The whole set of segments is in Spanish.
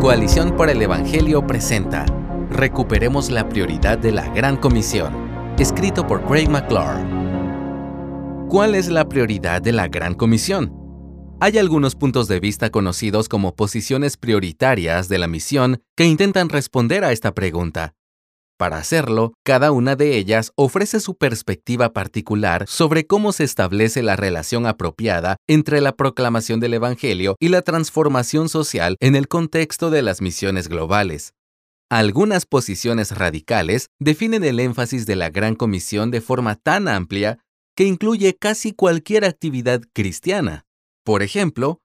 Coalición por el Evangelio presenta Recuperemos la prioridad de la Gran Comisión, escrito por Craig McClure. ¿Cuál es la prioridad de la Gran Comisión? Hay algunos puntos de vista conocidos como posiciones prioritarias de la misión que intentan responder a esta pregunta. Para hacerlo, cada una de ellas ofrece su perspectiva particular sobre cómo se establece la relación apropiada entre la proclamación del Evangelio y la transformación social en el contexto de las misiones globales. Algunas posiciones radicales definen el énfasis de la Gran Comisión de forma tan amplia que incluye casi cualquier actividad cristiana. Por ejemplo,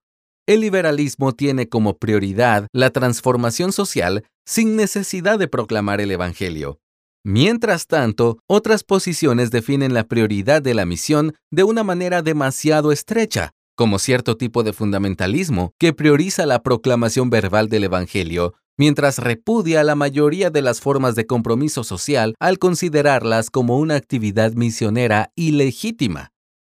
el liberalismo tiene como prioridad la transformación social sin necesidad de proclamar el Evangelio. Mientras tanto, otras posiciones definen la prioridad de la misión de una manera demasiado estrecha, como cierto tipo de fundamentalismo que prioriza la proclamación verbal del Evangelio, mientras repudia la mayoría de las formas de compromiso social al considerarlas como una actividad misionera ilegítima.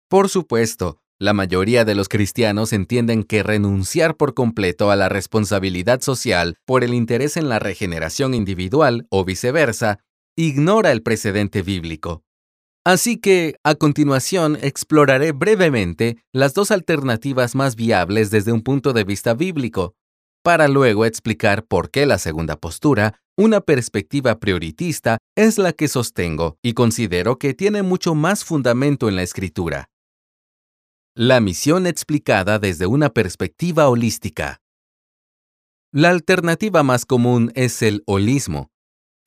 Por supuesto, la mayoría de los cristianos entienden que renunciar por completo a la responsabilidad social por el interés en la regeneración individual o viceversa ignora el precedente bíblico. Así que, a continuación, exploraré brevemente las dos alternativas más viables desde un punto de vista bíblico, para luego explicar por qué la segunda postura, una perspectiva prioritista, es la que sostengo y considero que tiene mucho más fundamento en la escritura. La misión explicada desde una perspectiva holística. La alternativa más común es el holismo,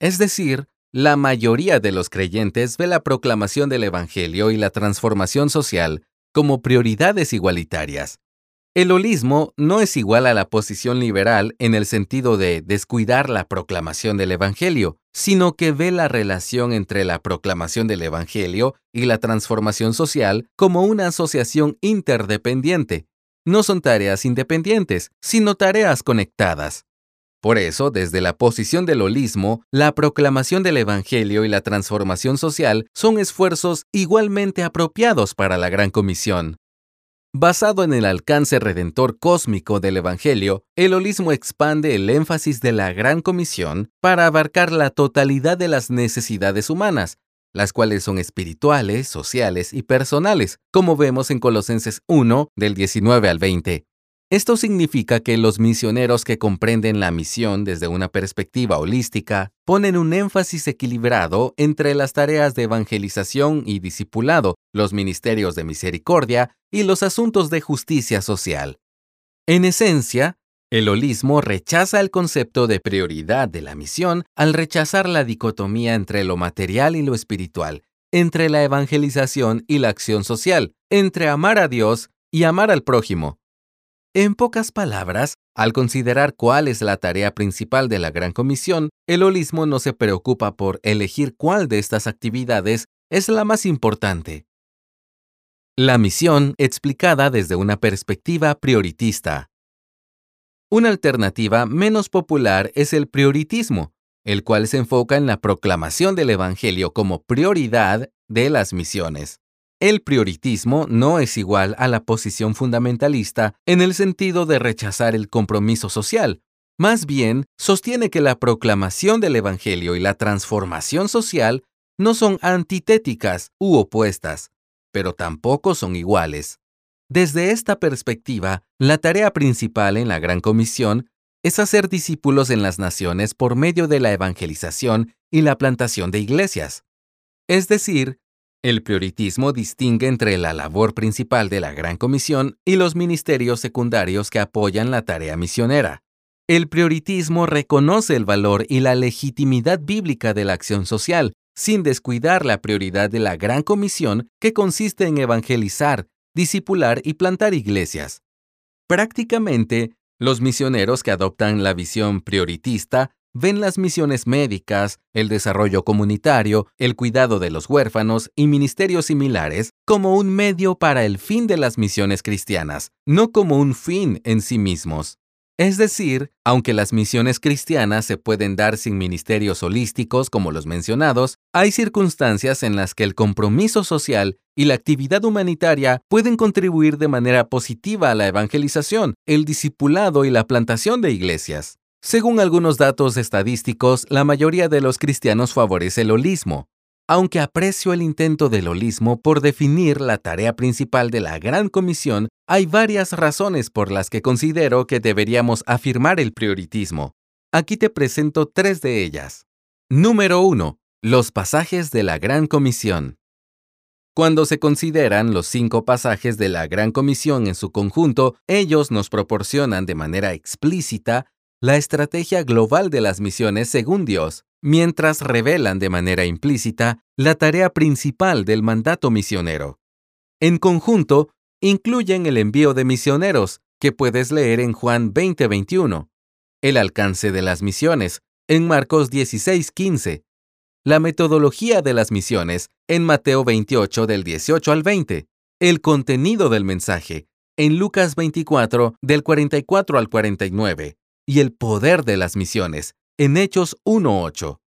es decir, la mayoría de los creyentes ve la proclamación del Evangelio y la transformación social como prioridades igualitarias. El holismo no es igual a la posición liberal en el sentido de descuidar la proclamación del Evangelio, sino que ve la relación entre la proclamación del Evangelio y la transformación social como una asociación interdependiente. No son tareas independientes, sino tareas conectadas. Por eso, desde la posición del holismo, la proclamación del Evangelio y la transformación social son esfuerzos igualmente apropiados para la Gran Comisión. Basado en el alcance redentor cósmico del Evangelio, el holismo expande el énfasis de la Gran Comisión para abarcar la totalidad de las necesidades humanas, las cuales son espirituales, sociales y personales, como vemos en Colosenses 1 del 19 al 20. Esto significa que los misioneros que comprenden la misión desde una perspectiva holística ponen un énfasis equilibrado entre las tareas de evangelización y discipulado, los ministerios de misericordia y los asuntos de justicia social. En esencia, el holismo rechaza el concepto de prioridad de la misión al rechazar la dicotomía entre lo material y lo espiritual, entre la evangelización y la acción social, entre amar a Dios y amar al prójimo. En pocas palabras, al considerar cuál es la tarea principal de la Gran Comisión, el holismo no se preocupa por elegir cuál de estas actividades es la más importante. La misión explicada desde una perspectiva prioritista. Una alternativa menos popular es el prioritismo, el cual se enfoca en la proclamación del Evangelio como prioridad de las misiones. El prioritismo no es igual a la posición fundamentalista en el sentido de rechazar el compromiso social. Más bien, sostiene que la proclamación del Evangelio y la transformación social no son antitéticas u opuestas, pero tampoco son iguales. Desde esta perspectiva, la tarea principal en la Gran Comisión es hacer discípulos en las naciones por medio de la evangelización y la plantación de iglesias. Es decir, el prioritismo distingue entre la labor principal de la Gran Comisión y los ministerios secundarios que apoyan la tarea misionera. El prioritismo reconoce el valor y la legitimidad bíblica de la acción social, sin descuidar la prioridad de la Gran Comisión que consiste en evangelizar, discipular y plantar iglesias. Prácticamente, los misioneros que adoptan la visión prioritista ven las misiones médicas, el desarrollo comunitario, el cuidado de los huérfanos y ministerios similares como un medio para el fin de las misiones cristianas, no como un fin en sí mismos. Es decir, aunque las misiones cristianas se pueden dar sin ministerios holísticos como los mencionados, hay circunstancias en las que el compromiso social y la actividad humanitaria pueden contribuir de manera positiva a la evangelización, el discipulado y la plantación de iglesias. Según algunos datos estadísticos, la mayoría de los cristianos favorece el holismo, aunque aprecio el intento del holismo por definir la tarea principal de la Gran Comisión, hay varias razones por las que considero que deberíamos afirmar el prioritismo. Aquí te presento tres de ellas. Número 1. Los pasajes de la Gran Comisión. Cuando se consideran los cinco pasajes de la Gran Comisión en su conjunto, ellos nos proporcionan de manera explícita la estrategia global de las misiones según Dios, mientras revelan de manera implícita la tarea principal del mandato misionero. En conjunto, incluyen el envío de misioneros, que puedes leer en Juan 20:21, el alcance de las misiones, en Marcos 16:15, la metodología de las misiones, en Mateo 28 del 18 al 20, el contenido del mensaje, en Lucas 24 del 44 al 49, y el poder de las misiones, en Hechos 1.8.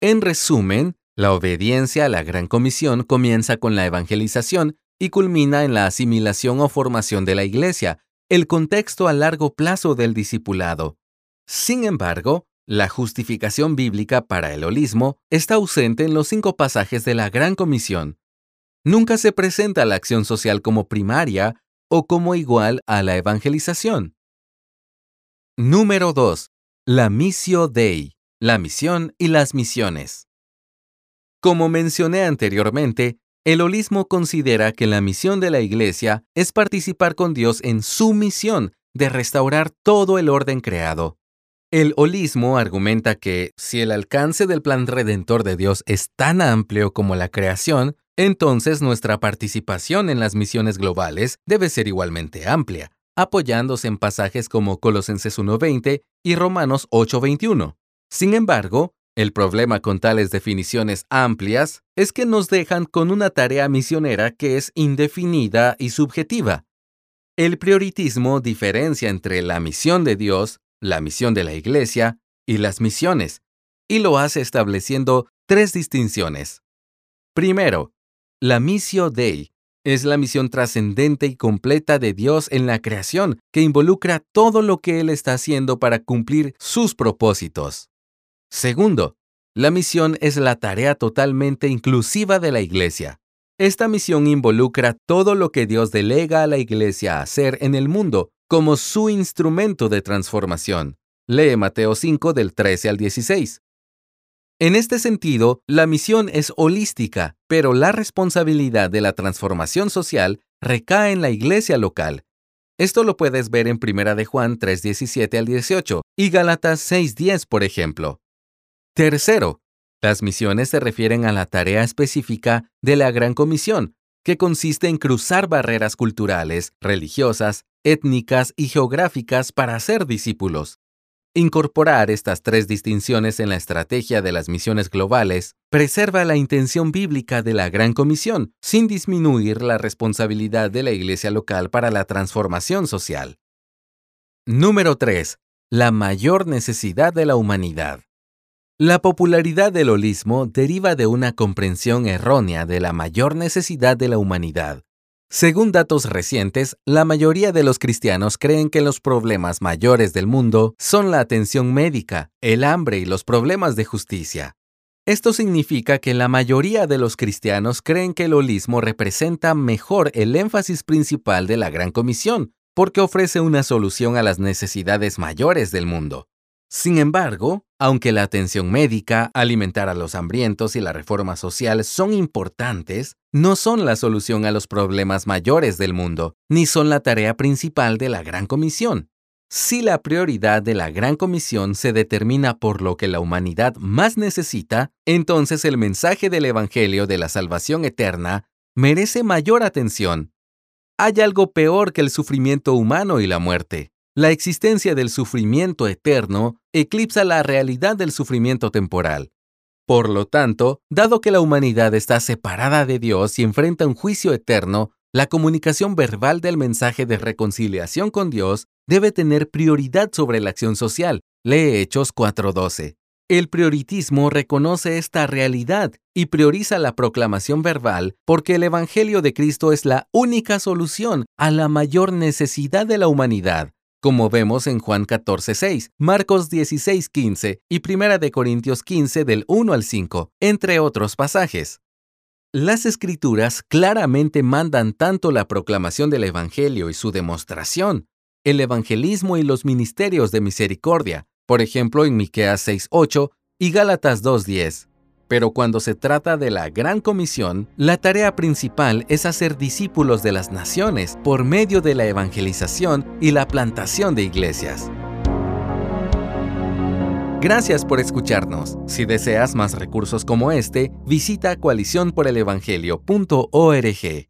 En resumen, la obediencia a la Gran Comisión comienza con la evangelización y culmina en la asimilación o formación de la Iglesia, el contexto a largo plazo del discipulado. Sin embargo, la justificación bíblica para el holismo está ausente en los cinco pasajes de la Gran Comisión. Nunca se presenta la acción social como primaria o como igual a la evangelización. Número 2. La Missio Dei, la misión y las misiones. Como mencioné anteriormente, el holismo considera que la misión de la Iglesia es participar con Dios en su misión de restaurar todo el orden creado. El holismo argumenta que si el alcance del plan redentor de Dios es tan amplio como la creación, entonces nuestra participación en las misiones globales debe ser igualmente amplia apoyándose en pasajes como Colosenses 1.20 y Romanos 8.21. Sin embargo, el problema con tales definiciones amplias es que nos dejan con una tarea misionera que es indefinida y subjetiva. El prioritismo diferencia entre la misión de Dios, la misión de la Iglesia y las misiones, y lo hace estableciendo tres distinciones. Primero, la missio Dei es la misión trascendente y completa de Dios en la creación, que involucra todo lo que Él está haciendo para cumplir sus propósitos. Segundo, la misión es la tarea totalmente inclusiva de la Iglesia. Esta misión involucra todo lo que Dios delega a la Iglesia a hacer en el mundo como su instrumento de transformación. Lee Mateo 5 del 13 al 16. En este sentido, la misión es holística, pero la responsabilidad de la transformación social recae en la iglesia local. Esto lo puedes ver en 1 de Juan 3:17 al 18 y Galatas 6:10, por ejemplo. Tercero, las misiones se refieren a la tarea específica de la Gran Comisión, que consiste en cruzar barreras culturales, religiosas, étnicas y geográficas para ser discípulos. Incorporar estas tres distinciones en la estrategia de las misiones globales preserva la intención bíblica de la Gran Comisión, sin disminuir la responsabilidad de la Iglesia local para la transformación social. Número 3. La mayor necesidad de la humanidad. La popularidad del holismo deriva de una comprensión errónea de la mayor necesidad de la humanidad. Según datos recientes, la mayoría de los cristianos creen que los problemas mayores del mundo son la atención médica, el hambre y los problemas de justicia. Esto significa que la mayoría de los cristianos creen que el holismo representa mejor el énfasis principal de la Gran Comisión, porque ofrece una solución a las necesidades mayores del mundo. Sin embargo, aunque la atención médica, alimentar a los hambrientos y la reforma social son importantes, no son la solución a los problemas mayores del mundo, ni son la tarea principal de la Gran Comisión. Si la prioridad de la Gran Comisión se determina por lo que la humanidad más necesita, entonces el mensaje del Evangelio de la salvación eterna merece mayor atención. Hay algo peor que el sufrimiento humano y la muerte. La existencia del sufrimiento eterno eclipsa la realidad del sufrimiento temporal. Por lo tanto, dado que la humanidad está separada de Dios y enfrenta un juicio eterno, la comunicación verbal del mensaje de reconciliación con Dios debe tener prioridad sobre la acción social. Lee Hechos 4:12. El prioritismo reconoce esta realidad y prioriza la proclamación verbal porque el Evangelio de Cristo es la única solución a la mayor necesidad de la humanidad como vemos en Juan 14:6, Marcos 16:15 y 1 de Corintios 15 del 1 al 5, entre otros pasajes. Las escrituras claramente mandan tanto la proclamación del Evangelio y su demostración, el evangelismo y los ministerios de misericordia, por ejemplo en Miqueas 6:8 y Gálatas 2:10. Pero cuando se trata de la Gran Comisión, la tarea principal es hacer discípulos de las naciones por medio de la evangelización y la plantación de iglesias. Gracias por escucharnos. Si deseas más recursos como este, visita coaliciónporelevangelio.org.